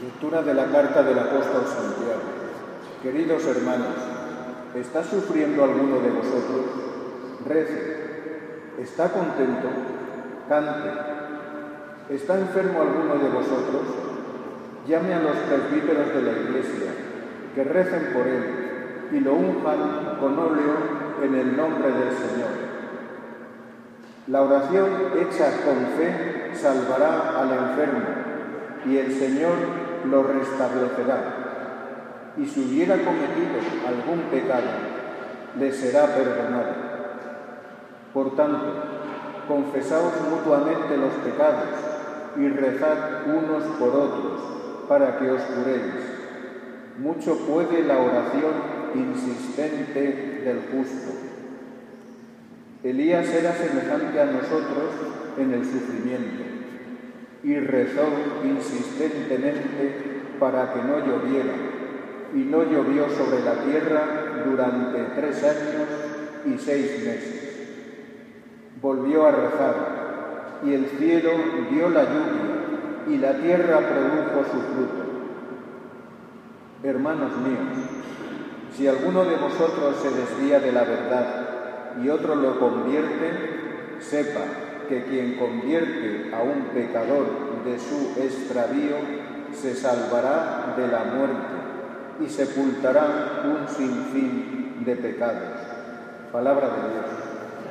Lectura de la carta del apóstol Santiago. Queridos hermanos, ¿está sufriendo alguno de vosotros? Rece. ¿Está contento? Cante. ¿Está enfermo alguno de vosotros? Llame a los presbíteros de la iglesia, que recen por él y lo unjan con óleo en el nombre del Señor. La oración hecha con fe salvará al enfermo y el Señor lo restablecerá. Y si hubiera cometido algún pecado, le será perdonado. Por tanto, confesaos mutuamente los pecados y rezad unos por otros para que os curéis. Mucho puede la oración insistente del justo. Elías era semejante a nosotros en el sufrimiento y rezó insistentemente para que no lloviera, y no llovió sobre la tierra durante tres años y seis meses. Volvió a rezar, y el cielo dio la lluvia, y la tierra produjo su fruto. Hermanos míos, si alguno de vosotros se desvía de la verdad, y otro lo convierte, sepa que quien convierte a un pecador de su extravío se salvará de la muerte y sepultará un sinfín de pecados. Palabra de Dios.